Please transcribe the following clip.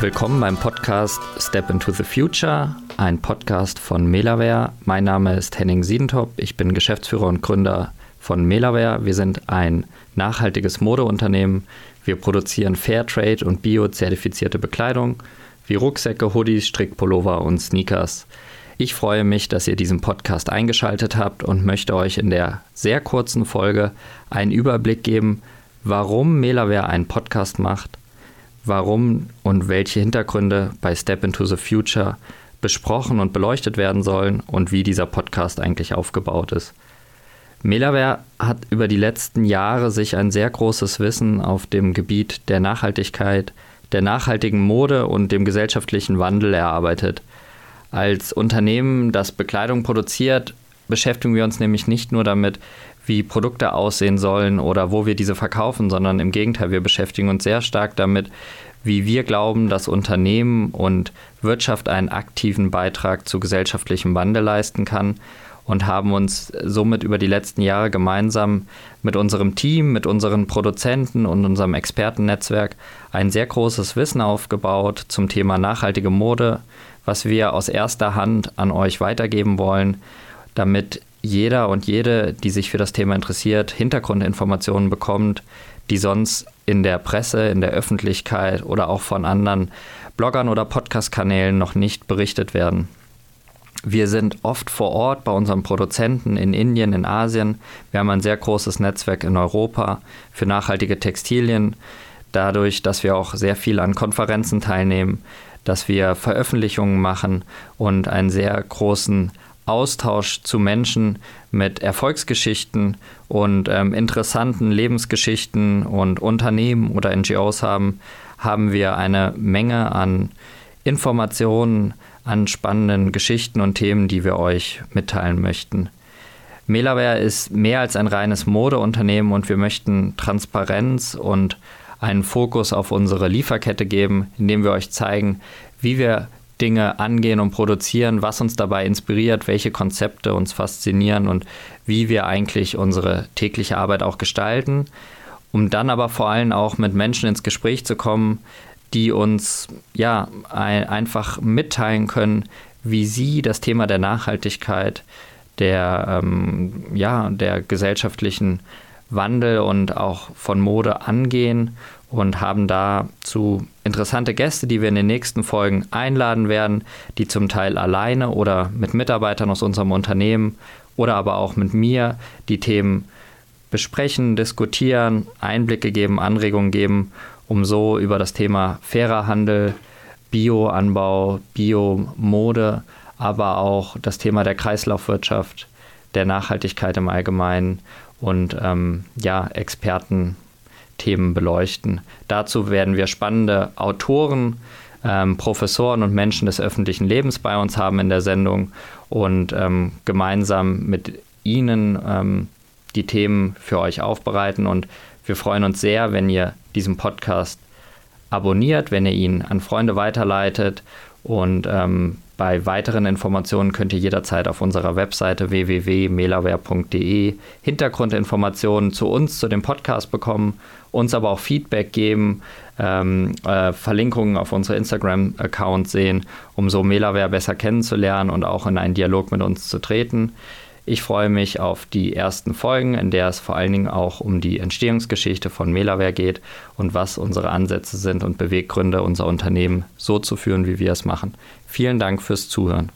Willkommen beim Podcast Step into the Future, ein Podcast von Melaware. Mein Name ist Henning Siedentop, ich bin Geschäftsführer und Gründer von Melaware. Wir sind ein nachhaltiges Modeunternehmen. Wir produzieren Fairtrade und bio-zertifizierte Bekleidung wie Rucksäcke, Hoodies, Strickpullover und Sneakers. Ich freue mich, dass ihr diesen Podcast eingeschaltet habt und möchte euch in der sehr kurzen Folge einen Überblick geben, warum Melaware einen Podcast macht, warum und welche Hintergründe bei Step into the Future besprochen und beleuchtet werden sollen und wie dieser Podcast eigentlich aufgebaut ist. Melaware hat über die letzten Jahre sich ein sehr großes Wissen auf dem Gebiet der Nachhaltigkeit, der nachhaltigen Mode und dem gesellschaftlichen Wandel erarbeitet. Als Unternehmen, das Bekleidung produziert, beschäftigen wir uns nämlich nicht nur damit, wie Produkte aussehen sollen oder wo wir diese verkaufen, sondern im Gegenteil, wir beschäftigen uns sehr stark damit, wie wir glauben, dass Unternehmen und Wirtschaft einen aktiven Beitrag zu gesellschaftlichem Wandel leisten kann und haben uns somit über die letzten Jahre gemeinsam mit unserem Team, mit unseren Produzenten und unserem Expertennetzwerk ein sehr großes Wissen aufgebaut zum Thema nachhaltige Mode, was wir aus erster Hand an euch weitergeben wollen, damit jeder und jede, die sich für das Thema interessiert, Hintergrundinformationen bekommt, die sonst in der Presse, in der Öffentlichkeit oder auch von anderen Bloggern oder Podcast-Kanälen noch nicht berichtet werden. Wir sind oft vor Ort bei unseren Produzenten in Indien, in Asien. Wir haben ein sehr großes Netzwerk in Europa für nachhaltige Textilien. Dadurch, dass wir auch sehr viel an Konferenzen teilnehmen, dass wir Veröffentlichungen machen und einen sehr großen Austausch zu Menschen mit Erfolgsgeschichten und ähm, interessanten Lebensgeschichten und Unternehmen oder NGOs haben, haben wir eine Menge an Informationen, an spannenden Geschichten und Themen, die wir euch mitteilen möchten. Melaware ist mehr als ein reines Modeunternehmen und wir möchten Transparenz und einen Fokus auf unsere Lieferkette geben, indem wir euch zeigen, wie wir Dinge angehen und produzieren, was uns dabei inspiriert, welche Konzepte uns faszinieren und wie wir eigentlich unsere tägliche Arbeit auch gestalten, um dann aber vor allem auch mit Menschen ins Gespräch zu kommen, die uns ja ein, einfach mitteilen können, wie sie das Thema der Nachhaltigkeit, der ähm, ja der gesellschaftlichen Wandel und auch von Mode angehen und haben dazu interessante Gäste, die wir in den nächsten Folgen einladen werden, die zum Teil alleine oder mit Mitarbeitern aus unserem Unternehmen oder aber auch mit mir die Themen besprechen, diskutieren, Einblicke geben, Anregungen geben, um so über das Thema fairer Handel, Bioanbau, Biomode, aber auch das Thema der Kreislaufwirtschaft, der Nachhaltigkeit im Allgemeinen und ähm, ja, Experten Themen beleuchten. Dazu werden wir spannende Autoren, ähm, Professoren und Menschen des öffentlichen Lebens bei uns haben in der Sendung und ähm, gemeinsam mit ihnen ähm, die Themen für euch aufbereiten. Und wir freuen uns sehr, wenn ihr diesen Podcast abonniert, wenn ihr ihn an Freunde weiterleitet und ähm, bei weiteren Informationen könnt ihr jederzeit auf unserer Webseite www.melaware.de Hintergrundinformationen zu uns, zu dem Podcast bekommen, uns aber auch Feedback geben, ähm, äh, Verlinkungen auf unsere Instagram-Account sehen, um so Melaware besser kennenzulernen und auch in einen Dialog mit uns zu treten. Ich freue mich auf die ersten Folgen, in der es vor allen Dingen auch um die Entstehungsgeschichte von Melaware geht und was unsere Ansätze sind und Beweggründe, unser Unternehmen so zu führen, wie wir es machen. Vielen Dank fürs Zuhören.